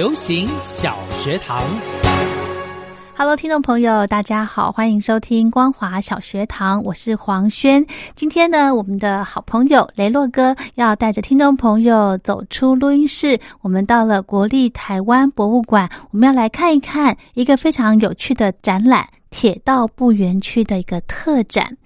流行小学堂，Hello，听众朋友，大家好，欢迎收听光华小学堂，我是黄轩。今天呢，我们的好朋友雷洛哥要带着听众朋友走出录音室，我们到了国立台湾博物馆，我们要来看一看一个非常有趣的展览——铁道部园区的一个特展。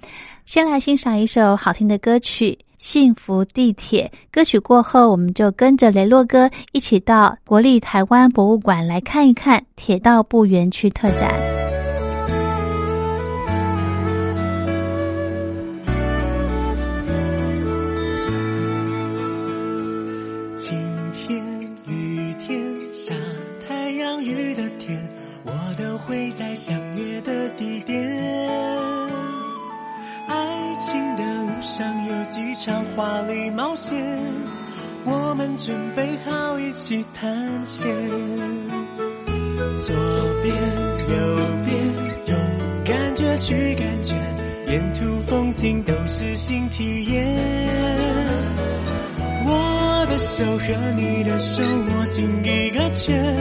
先来欣赏一首好听的歌曲。幸福地铁歌曲过后，我们就跟着雷洛哥一起到国立台湾博物馆来看一看铁道部园区特展。晴天、雨天、下太阳、雨的天，我都会在相约的地点。爱情的上有几场华丽冒险，我们准备好一起探险。左边右边，用感觉去感觉，沿途风景都是新体验。我的手和你的手握紧一个圈，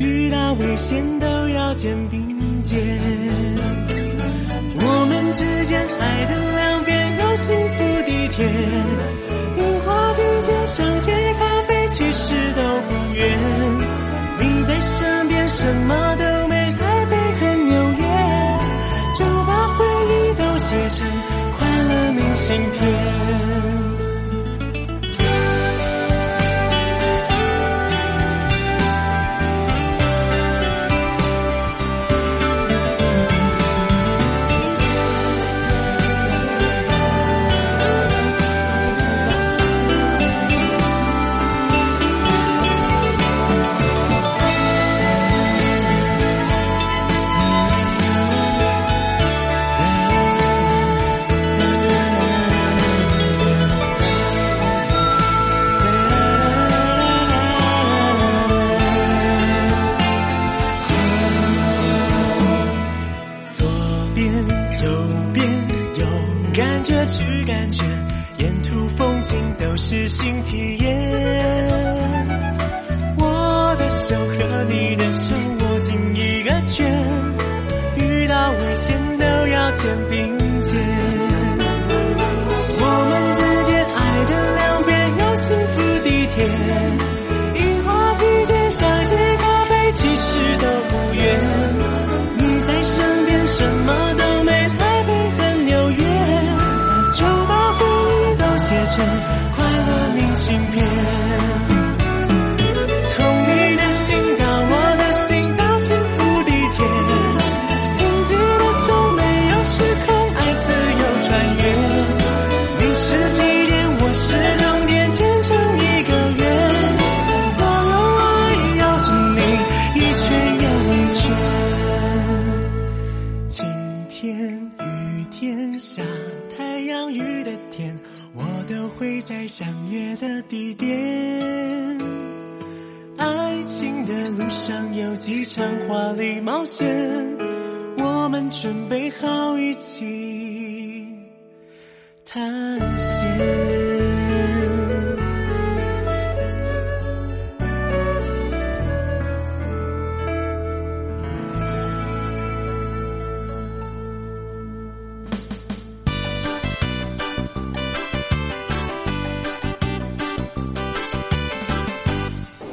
遇到危险都要肩并肩。我们之间爱的两边有幸福地铁，樱花季节想些咖啡其实都不远，你在身边什么都没，台北很纽约，就把回忆都写成快乐明信片。场华丽冒险，我们准备好一起探险。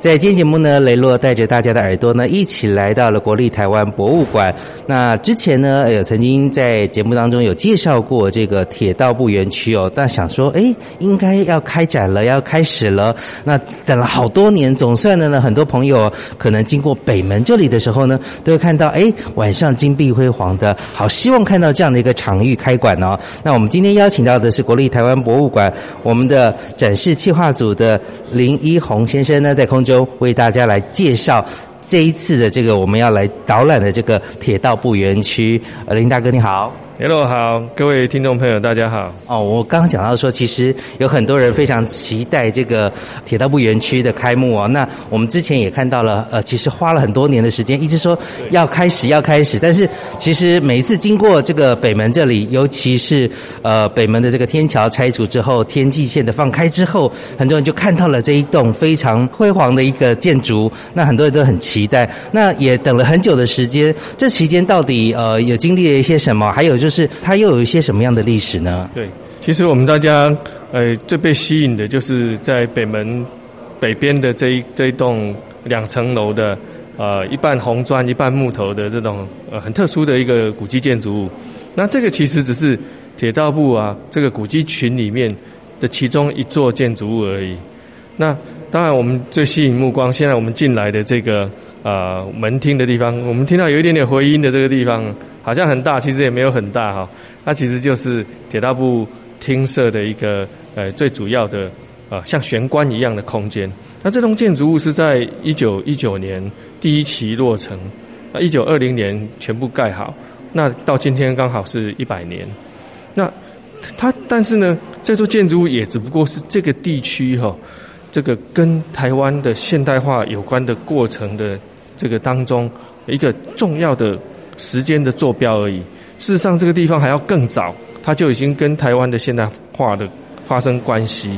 在今天节目呢，雷洛带着大家的耳朵呢，一起来到了国立台湾博物馆。那之前呢，有曾经在节目当中有介绍过这个铁道部园区哦，但想说，哎，应该要开展了，要开始了。那等了好多年，总算的呢，很多朋友可能经过北门这里的时候呢，都会看到，哎，晚上金碧辉煌的，好希望看到这样的一个场域开馆哦。那我们今天邀请到的是国立台湾博物馆我们的展示企划组的林一红先生呢，在空中为大家来介绍这一次的这个我们要来导览的这个铁道部园区。呃，林大哥你好。Hello，好，各位听众朋友，大家好。哦，我刚刚讲到说，其实有很多人非常期待这个铁道部园区的开幕哦。那我们之前也看到了，呃，其实花了很多年的时间，一直说要开始，要开始。但是其实每一次经过这个北门这里，尤其是呃北门的这个天桥拆除之后，天际线的放开之后，很多人就看到了这一栋非常辉煌的一个建筑。那很多人都很期待，那也等了很久的时间。这期间到底呃有经历了一些什么？还有。就是是它又有一些什么样的历史呢？对，其实我们大家呃最被吸引的就是在北门北边的这一这一栋两层楼的呃一半红砖一半木头的这种呃很特殊的一个古迹建筑物。那这个其实只是铁道部啊这个古迹群里面的其中一座建筑物而已。那当然我们最吸引目光，现在我们进来的这个呃门厅的地方，我们听到有一点点回音的这个地方。好像很大，其实也没有很大哈。它其实就是铁道部厅舍的一个呃最主要的呃像玄关一样的空间。那这栋建筑物是在一九一九年第一期落成，那一九二零年全部盖好。那到今天刚好是一百年。那它但是呢，这座建筑物也只不过是这个地区哈，这个跟台湾的现代化有关的过程的这个当中一个重要的。时间的坐标而已。事实上，这个地方还要更早，它就已经跟台湾的现代化的发生关系。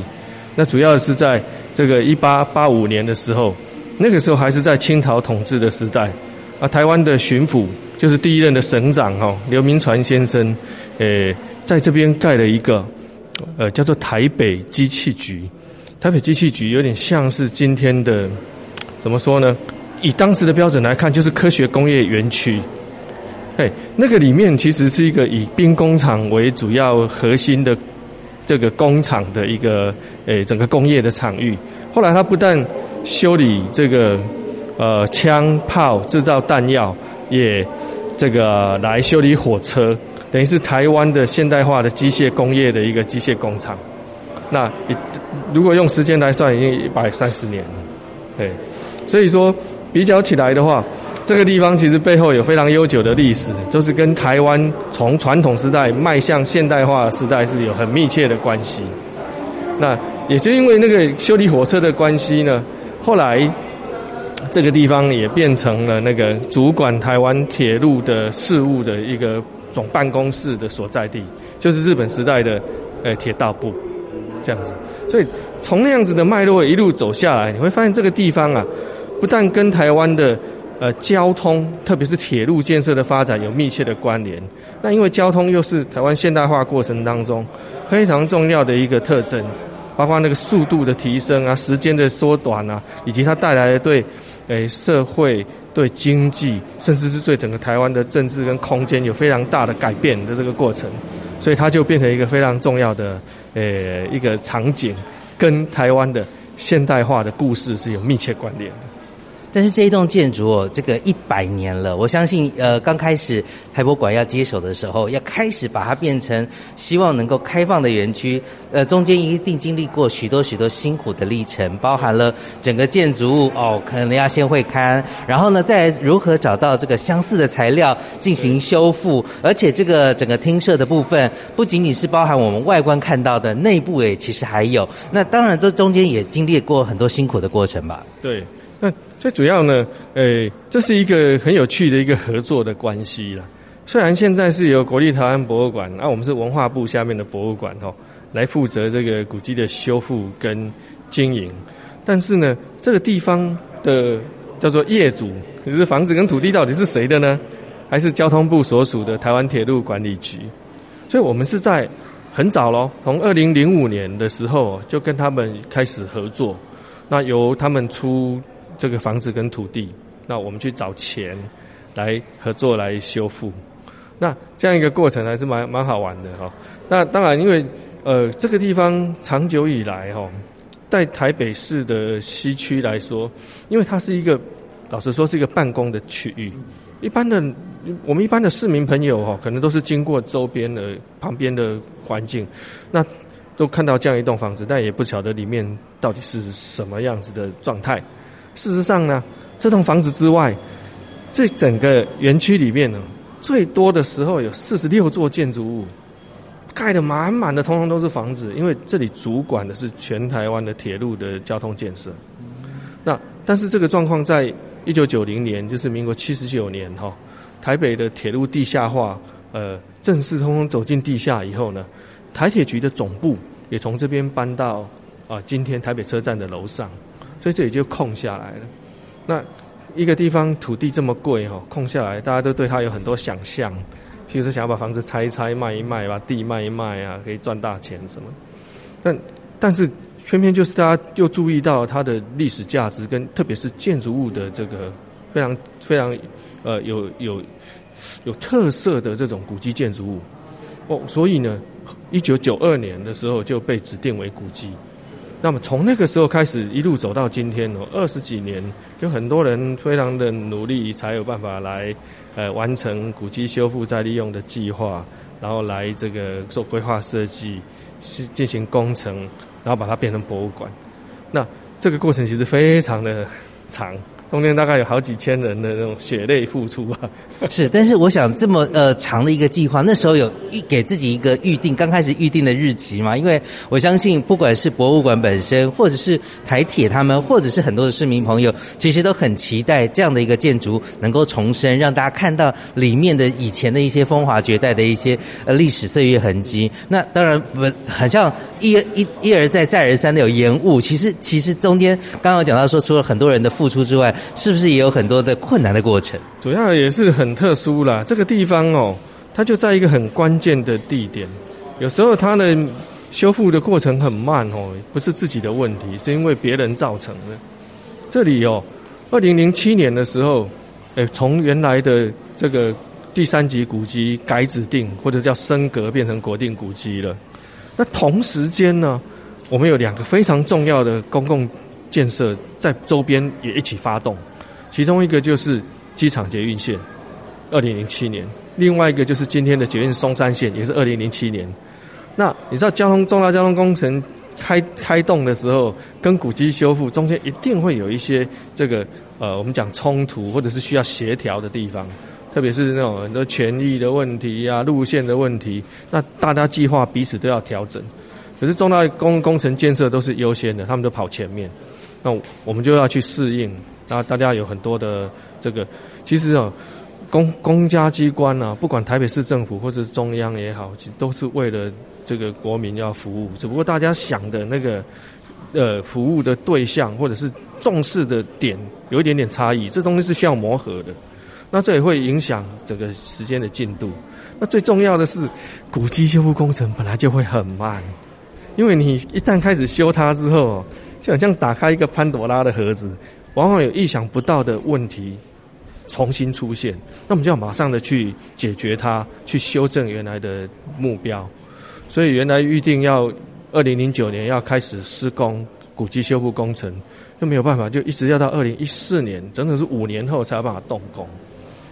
那主要是在这个一八八五年的时候，那个时候还是在清朝统治的时代。啊，台湾的巡抚就是第一任的省长哈刘铭传先生，诶，在这边盖了一个呃叫做台北机器局。台北机器局有点像是今天的怎么说呢？以当时的标准来看，就是科学工业园区。哎，那个里面其实是一个以兵工厂为主要核心的这个工厂的一个诶整个工业的场域。后来他不但修理这个呃枪炮制造弹药，也这个来修理火车，等于是台湾的现代化的机械工业的一个机械工厂。那如果用时间来算，已经一百三十年了。对，所以说比较起来的话。这个地方其实背后有非常悠久的历史，就是跟台湾从传统时代迈向现代化时代是有很密切的关系。那也就因为那个修理火车的关系呢，后来这个地方也变成了那个主管台湾铁路的事务的一个总办公室的所在地，就是日本时代的呃铁道部这样子。所以从那样子的脉络一路走下来，你会发现这个地方啊，不但跟台湾的呃，交通特别是铁路建设的发展有密切的关联。那因为交通又是台湾现代化过程当中非常重要的一个特征，包括那个速度的提升啊、时间的缩短啊，以及它带来的对诶社会、对经济，甚至是对整个台湾的政治跟空间有非常大的改变的这个过程，所以它就变成一个非常重要的呃一个场景，跟台湾的现代化的故事是有密切关联的。但是这一栋建筑哦，这个一百年了，我相信，呃，刚开始台博馆要接手的时候，要开始把它变成希望能够开放的园区，呃，中间一定经历过许多许多辛苦的历程，包含了整个建筑物哦，可能要先会勘，然后呢，再如何找到这个相似的材料进行修复，而且这个整个厅舍的部分，不仅仅是包含我们外观看到的，内部也，其实还有，那当然这中间也经历过很多辛苦的过程吧？对。最主要呢，诶，这是一个很有趣的一个合作的关系了。虽然现在是由国立台湾博物馆，那我们是文化部下面的博物馆哦，来负责这个古迹的修复跟经营，但是呢，这个地方的叫做业主，就是房子跟土地到底是谁的呢？还是交通部所属的台湾铁路管理局？所以我们是在很早咯，从二零零五年的时候就跟他们开始合作，那由他们出。这个房子跟土地，那我们去找钱来合作来修复。那这样一个过程还是蛮蛮好玩的哈。那当然，因为呃这个地方长久以来哈，在台北市的西区来说，因为它是一个老实说是一个办公的区域，一般的我们一般的市民朋友哈，可能都是经过周边的旁边的环境，那都看到这样一栋房子，但也不晓得里面到底是什么样子的状态。事实上呢，这栋房子之外，这整个园区里面呢。最多的时候有四十六座建筑物，盖的满满的，通通都是房子。因为这里主管的是全台湾的铁路的交通建设。那但是这个状况在一九九零年，就是民国七十九年哈，台北的铁路地下化，呃，正式通通走进地下以后呢，台铁局的总部也从这边搬到啊今天台北车站的楼上，所以这里就空下来了。那一个地方土地这么贵哈，空下来，大家都对它有很多想象，其实想要把房子拆一拆、卖一卖，把地卖一卖啊，可以赚大钱什么。但但是偏偏就是大家又注意到它的历史价值，跟特别是建筑物的这个非常非常呃有有有特色的这种古迹建筑物哦，所以呢，一九九二年的时候就被指定为古迹。那么从那个时候开始，一路走到今天哦，二十几年，有很多人非常的努力，才有办法来呃完成古迹修复再利用的计划，然后来这个做规划设计，是进行工程，然后把它变成博物馆。那这个过程其实非常的长。中间大概有好几千人的那种血泪付出啊，是，但是我想这么呃长的一个计划，那时候有预给自己一个预定，刚开始预定的日期嘛？因为我相信，不管是博物馆本身，或者是台铁他们，或者是很多的市民朋友，其实都很期待这样的一个建筑能够重生，让大家看到里面的以前的一些风华绝代的一些呃历史岁月痕迹。那当然不很像一一一而再再而三的有延误，其实其实中间刚刚讲到说，除了很多人的付出之外，是不是也有很多的困难的过程？主要也是很特殊啦。这个地方哦，它就在一个很关键的地点。有时候它的修复的过程很慢哦，不是自己的问题，是因为别人造成的。这里哦，二零零七年的时候，诶，从原来的这个第三级古迹改指定或者叫升格，变成国定古迹了。那同时间呢，我们有两个非常重要的公共。建设在周边也一起发动，其中一个就是机场捷运线，二零零七年；另外一个就是今天的捷运松山线，也是二零零七年。那你知道交通重大交通工程开开动的时候，跟古迹修复中间一定会有一些这个呃，我们讲冲突或者是需要协调的地方，特别是那种很多权益的问题啊、路线的问题，那大家计划彼此都要调整。可是重大工工程建设都是优先的，他们都跑前面。那我们就要去适应，那大家有很多的这个，其实啊，公公家机关啊，不管台北市政府或者是中央也好，其实都是为了这个国民要服务，只不过大家想的那个呃服务的对象或者是重视的点有一点点差异，这东西是需要磨合的，那这也会影响整个时间的进度。那最重要的是，古迹修复工程本来就会很慢，因为你一旦开始修它之后。就好像打开一个潘多拉的盒子，往往有意想不到的问题重新出现，那我们就要马上的去解决它，去修正原来的目标。所以原来预定要二零零九年要开始施工古迹修复工程，就没有办法，就一直要到二零一四年，整整是五年后才有办法动工。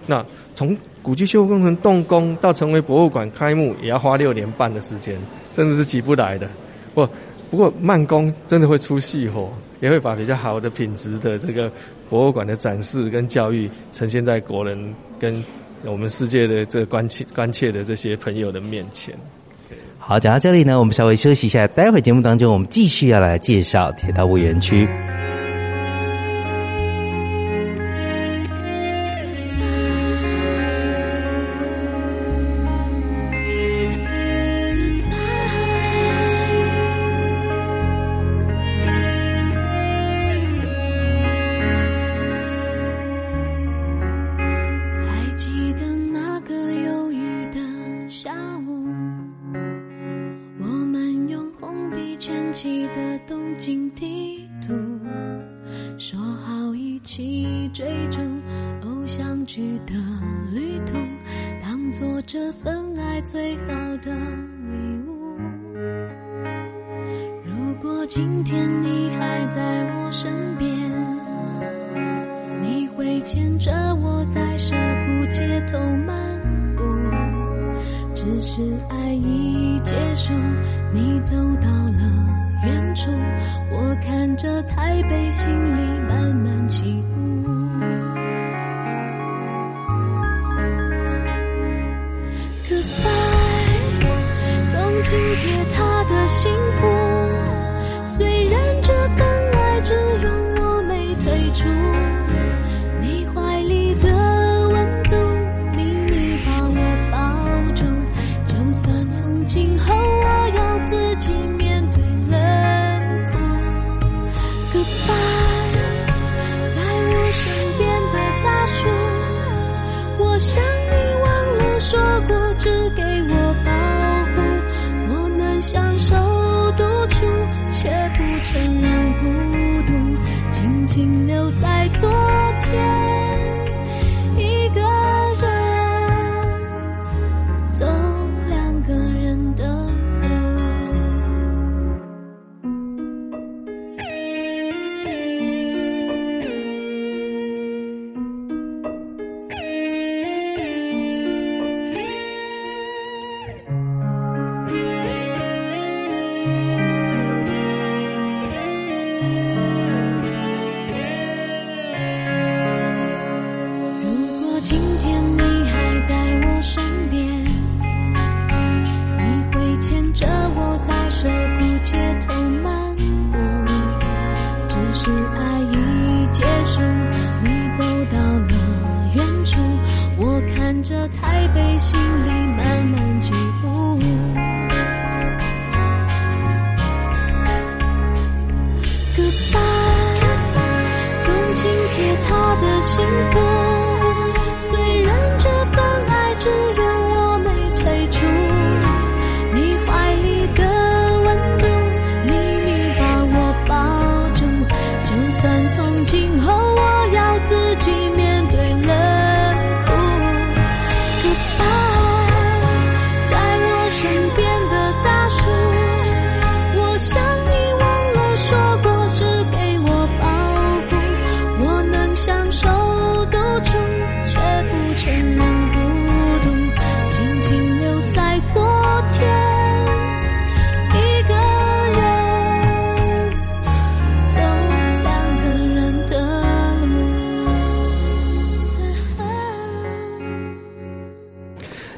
那从古迹修复工程动工到成为博物馆开幕，也要花六年半的时间，甚至是挤不来的。不。不过慢工真的会出细活，也会把比较好的品质的这个博物馆的展示跟教育呈现在国人跟我们世界的这个关切关切的这些朋友的面前。好，讲到这里呢，我们稍微休息一下，待会节目当中我们继续要来介绍铁道部园区。去的旅途，当作这份爱最好的礼住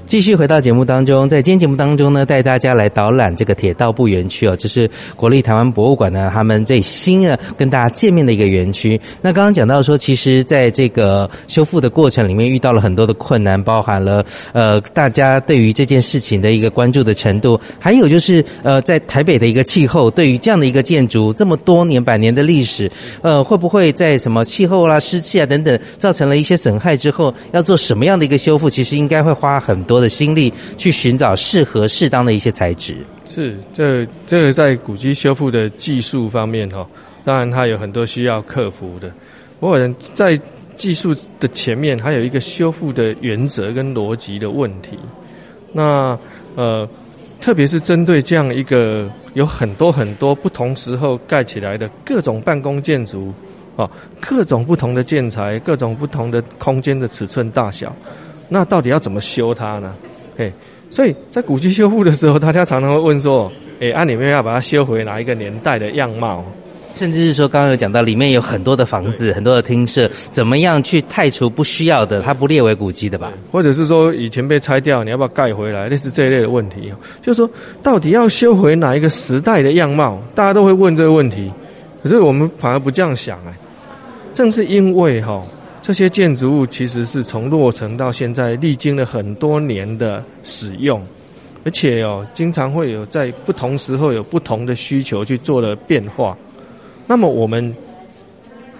继续回到节目当中，在今天节目当中呢，带大家来导览这个铁道部园区哦，这是国立台湾博物馆呢他们最新的跟大家见面的一个园区。那刚刚讲到说，其实在这个修复的过程里面遇到了很多的困难，包含了呃大家对于这件事情的一个关注的程度，还有就是呃在台北的一个气候，对于这样的一个建筑这么多年百年的历史，呃会不会在什么气候啦、湿气啊等等造成了一些损害之后，要做什么样的一个修复？其实应该会花很多的心力去寻找适合适当的一些材质。是，这这个在古迹修复的技术方面哈、当然它有很多需要克服的。不过在技术的前面，还有一个修复的原则跟逻辑的问题。那呃，特别是针对这样一个有很多很多不同时候盖起来的各种办公建筑，啊，各种不同的建材，各种不同的空间的尺寸大小，那到底要怎么修它呢？嘿，所以在古迹修复的时候，大家常常会问说：“诶，按、你们要把它修回哪一个年代的样貌？”甚至是说，刚刚有讲到，里面有很多的房子、很多的厅舍，怎么样去汰除不需要的，它不列为古迹的吧？或者是说以前被拆掉，你要不要盖回来？类似这一类的问题，就是说到底要修回哪一个时代的样貌？大家都会问这个问题，可是我们反而不这样想哎。正是因为哈、这些建筑物其实是从落成到现在，历经了很多年的使用，而且哦，经常会有在不同时候有不同的需求去做了变化。那么我们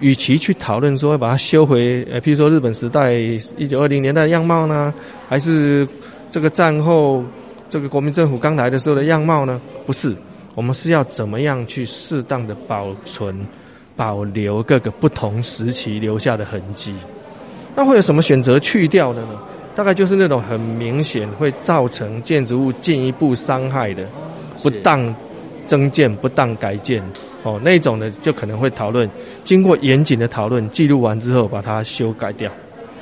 与其去讨论说要把它修回，呃，譬如说日本时代一九二零年代的样貌呢，还是这个战后这个国民政府刚来的时候的样貌呢？不是，我们是要怎么样去适当的保存保留各个不同时期留下的痕迹。那会有什么选择去掉的呢？大概就是那种很明显会造成建筑物进一步伤害的，不当增建、不当改建，哦，那种呢就可能会讨论，经过严谨的讨论，记录完之后把它修改掉。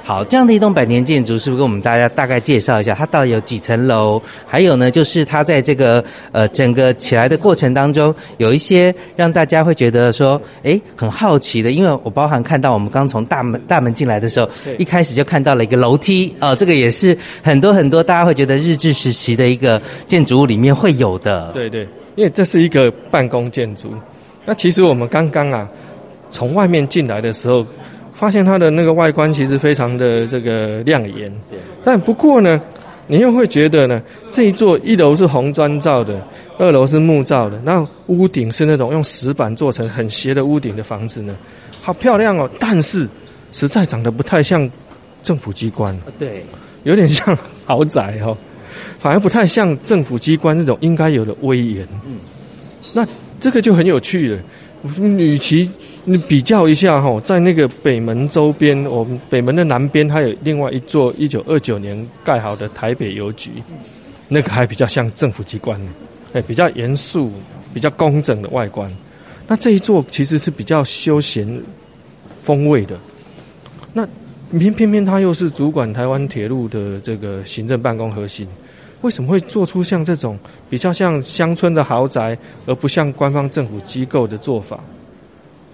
好，这样的一栋百年建筑，是不是跟我们大家大概介绍一下，它到底有几层楼？还有呢，就是它在这个呃整个起来的过程当中，有一些让大家会觉得说，哎，很好奇的，因为我包含看到我们刚从大门大门进来的时候，一开始就看到了一个楼梯，哦，这个也是很多很多大家会觉得日治时期的一个建筑物里面会有的。对对，因为这是一个办公建筑。那其实我们刚刚啊从外面进来的时候。发现它的那个外观其实非常的这个亮眼，但不过呢，你又会觉得呢，这一座一楼是红砖造的，二楼是木造的，那屋顶是那种用石板做成很斜的屋顶的房子呢，好漂亮哦，但是实在长得不太像政府机关，对，有点像豪宅哦，反而不太像政府机关那种应该有的威严。嗯，那这个就很有趣了，与其。你比较一下哈，在那个北门周边，我们北门的南边，还有另外一座一九二九年盖好的台北邮局，那个还比较像政府机关，哎，比较严肃、比较工整的外观。那这一座其实是比较休闲风味的。那偏偏偏它又是主管台湾铁路的这个行政办公核心，为什么会做出像这种比较像乡村的豪宅，而不像官方政府机构的做法？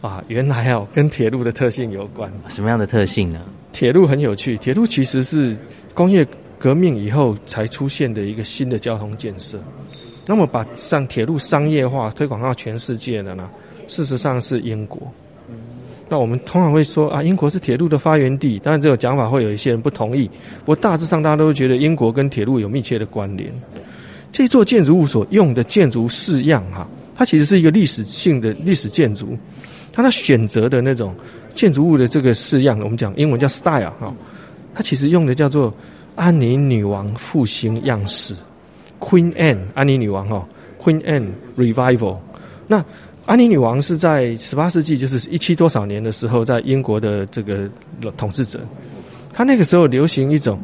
啊，原来哦，跟铁路的特性有关。什么样的特性呢？铁路很有趣，铁路其实是工业革命以后才出现的一个新的交通建设。那么把上铁路商业化推广到全世界的呢？事实上是英国。那我们通常会说啊，英国是铁路的发源地，当然这个讲法会有一些人不同意。不过大致上大家都会觉得英国跟铁路有密切的关联。这座建筑物所用的建筑式样哈，它其实是一个历史性的历史建筑。它的选择的那种建筑物的这个式样，我们讲英文叫 style 哈，它其实用的叫做安妮女王复兴样式，Queen Anne 安妮女王哈，Queen Anne Revival。那安妮女王是在十八世纪，就是一七多少年的时候，在英国的这个统治者，他那个时候流行一种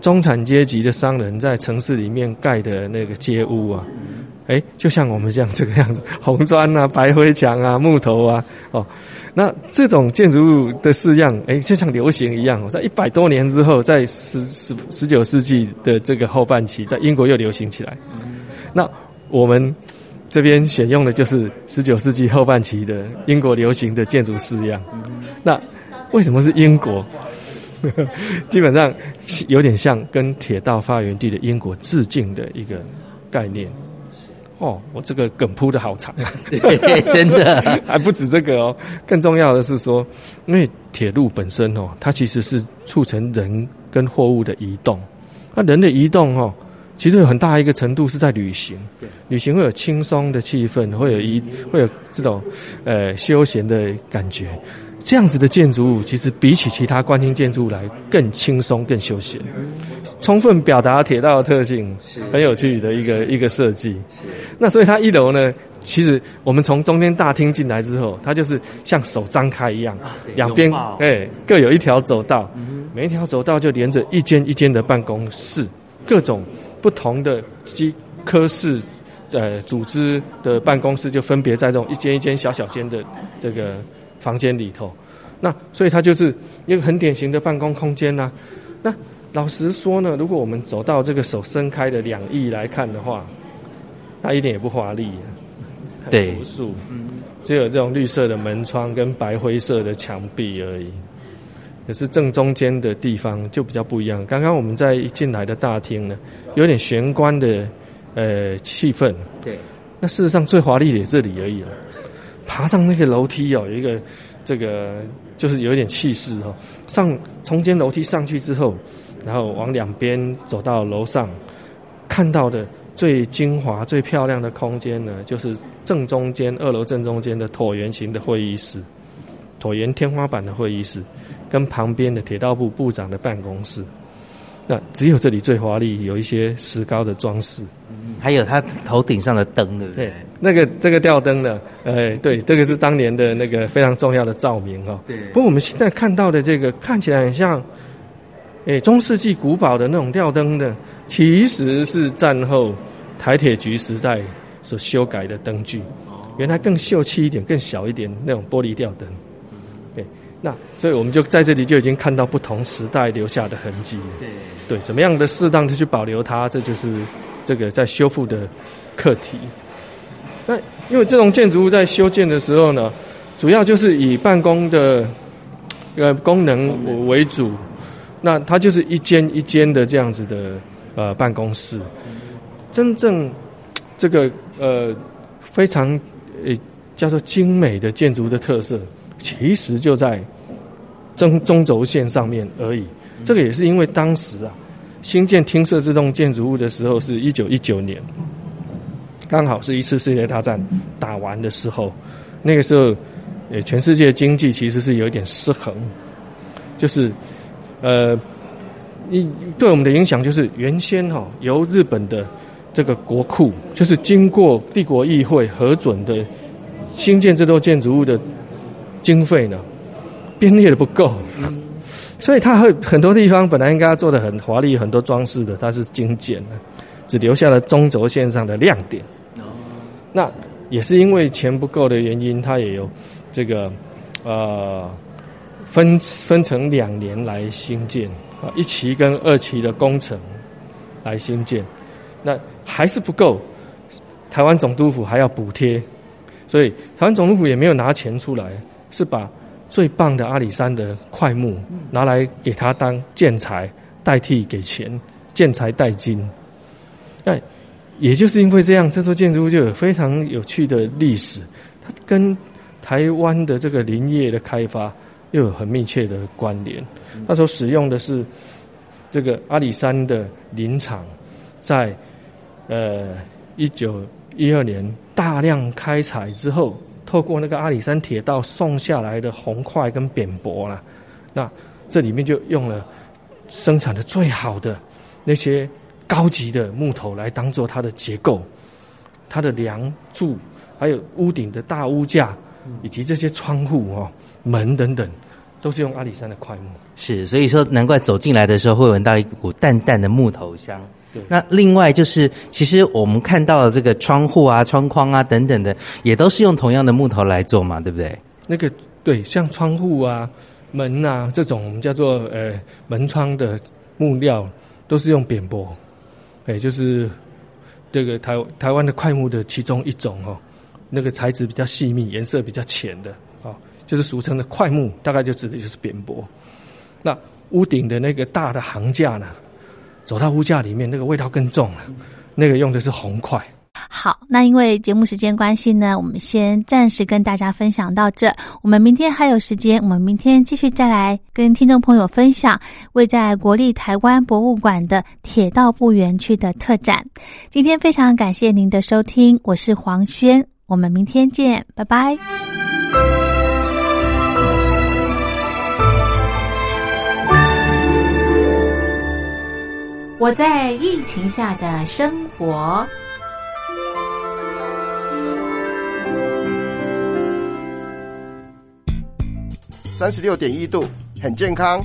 中产阶级的商人在城市里面盖的那个街屋啊。哎，就像我们这样这个样子，红砖啊、白灰墙啊、木头啊，哦，那这种建筑物的式样，哎，就像流行一样，在一百多年之后，在十十十九世纪的这个后半期，在英国又流行起来。那我们这边选用的就是十九世纪后半期的英国流行的建筑式样。那为什么是英国？基本上有点像跟铁道发源地的英国致敬的一个概念。哦，我这个梗铺的好长啊！对，真的 还不止这个哦。更重要的是说，因为铁路本身哦，它其实是促成人跟货物的移动。那人的移动哦，其实有很大一个程度是在旅行。旅行会有轻松的气氛，会有一会有这种呃休闲的感觉。这样子的建筑物，其实比起其他观厅建筑物来更轻松、更休闲。充分表达铁道的特性，很有趣的一个一个设计。那所以它一楼呢，其实我们从中间大厅进来之后，它就是像手张开一样，两边哎各有一条走道，每一条走道就连着一间一间的办公室，各种不同的机科室呃组织的办公室就分别在这种一间一间小小间的这个房间里头。那所以它就是一个很典型的办公空间呐。那老实说呢，如果我们走到这个手伸开的两翼来看的话，它一点也不华丽，对，朴素，只有这种绿色的门窗跟白灰色的墙壁而已。可是正中间的地方就比较不一样。刚刚我们在一进来的大厅呢，有点玄关的呃气氛。对，那事实上最华丽的也这里而已了。爬上那个楼梯哦，有一个这个就是有一点气势哦。上从间楼梯上去之后。然后往两边走到楼上，看到的最精华、最漂亮的空间呢，就是正中间二楼正中间的椭圆形的会议室，椭圆天花板的会议室，跟旁边的铁道部部长的办公室。那只有这里最华丽，有一些石膏的装饰，还有它头顶上的灯，对不对？那个这个吊灯呢，哎，对，这个是当年的那个非常重要的照明哦。对不过我们现在看到的这个看起来很像，哎，中世纪古堡的那种吊灯的，其实是战后台铁局时代所修改的灯具。原来更秀气一点、更小一点那种玻璃吊灯。对，那所以我们就在这里就已经看到不同时代留下的痕迹对，怎么样的适当的去保留它，这就是这个在修复的课题。那因为这种建筑物在修建的时候呢，主要就是以办公的呃功能为主，那它就是一间一间的这样子的呃办公室。真正这个呃非常呃叫做精美的建筑的特色，其实就在中中轴线上面而已。这个也是因为当时啊，新建听设这栋建筑物的时候是一九一九年，刚好是一次世界大战打完的时候，那个时候，呃，全世界经济其实是有点失衡，就是，呃，一对我们的影响就是原先哈、由日本的这个国库，就是经过帝国议会核准的新建这座建筑物的经费呢，编列的不够。所以它很很多地方本来应该要做的很华丽、很多装饰的，它是精简的，只留下了中轴线上的亮点。那也是因为钱不够的原因，它也有这个呃分分成两年来兴建啊，一期跟二期的工程来兴建，那还是不够，台湾总督府还要补贴，所以台湾总督府也没有拿钱出来，是把最棒的阿里山的块木拿来给他当建材，代替给钱，建材代金。那也就是因为这样，这座建筑物就有非常有趣的历史，它跟台湾的这个林业的开发又有很密切的关联。那时候使用的是这个阿里山的林场，在呃一九一二年大量开采之后，透过那个阿里山铁道送下来的红块跟扁柏啦，那这里面就用了生产的最好的那些高级的木头来当做它的结构，它的梁柱，还有屋顶的大屋架，以及这些窗户哦、门等等，都是用阿里山的块木。是，所以说难怪走进来的时候会闻到一股淡淡的木头香。对那另外就是，其实我们看到的这个窗户啊、窗框啊等等的，也都是用同样的木头来做嘛，对不对？那个对，像窗户啊、门啊这种，我们叫做呃门窗的木料，都是用扁柏，哎，就是这个台台湾的块木的其中一种哦。那个材质比较细密，颜色比较浅的啊，就是俗称的块木，大概就指的就是扁柏。那屋顶的那个大的行架呢，走到屋架里面，那个味道更重了，那个用的是红块。好，那因为节目时间关系呢，我们先暂时跟大家分享到这。我们明天还有时间，我们明天继续再来跟听众朋友分享位在国立台湾博物馆的铁道部园区的特展。今天非常感谢您的收听，我是黄轩，我们明天见，拜拜。我在疫情下的生活。三十六点一度，很健康。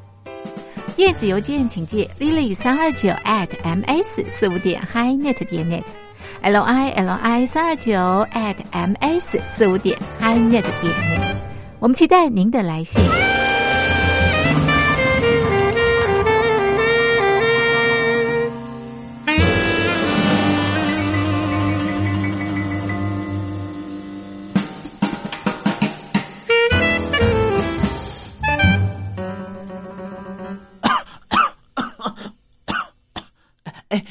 电子邮件请寄 lily 三二九 at ms 四五点 hi net 点 net，l i l i 三二九 at ms 四五点 hi net 点 net。我们期待您的来信。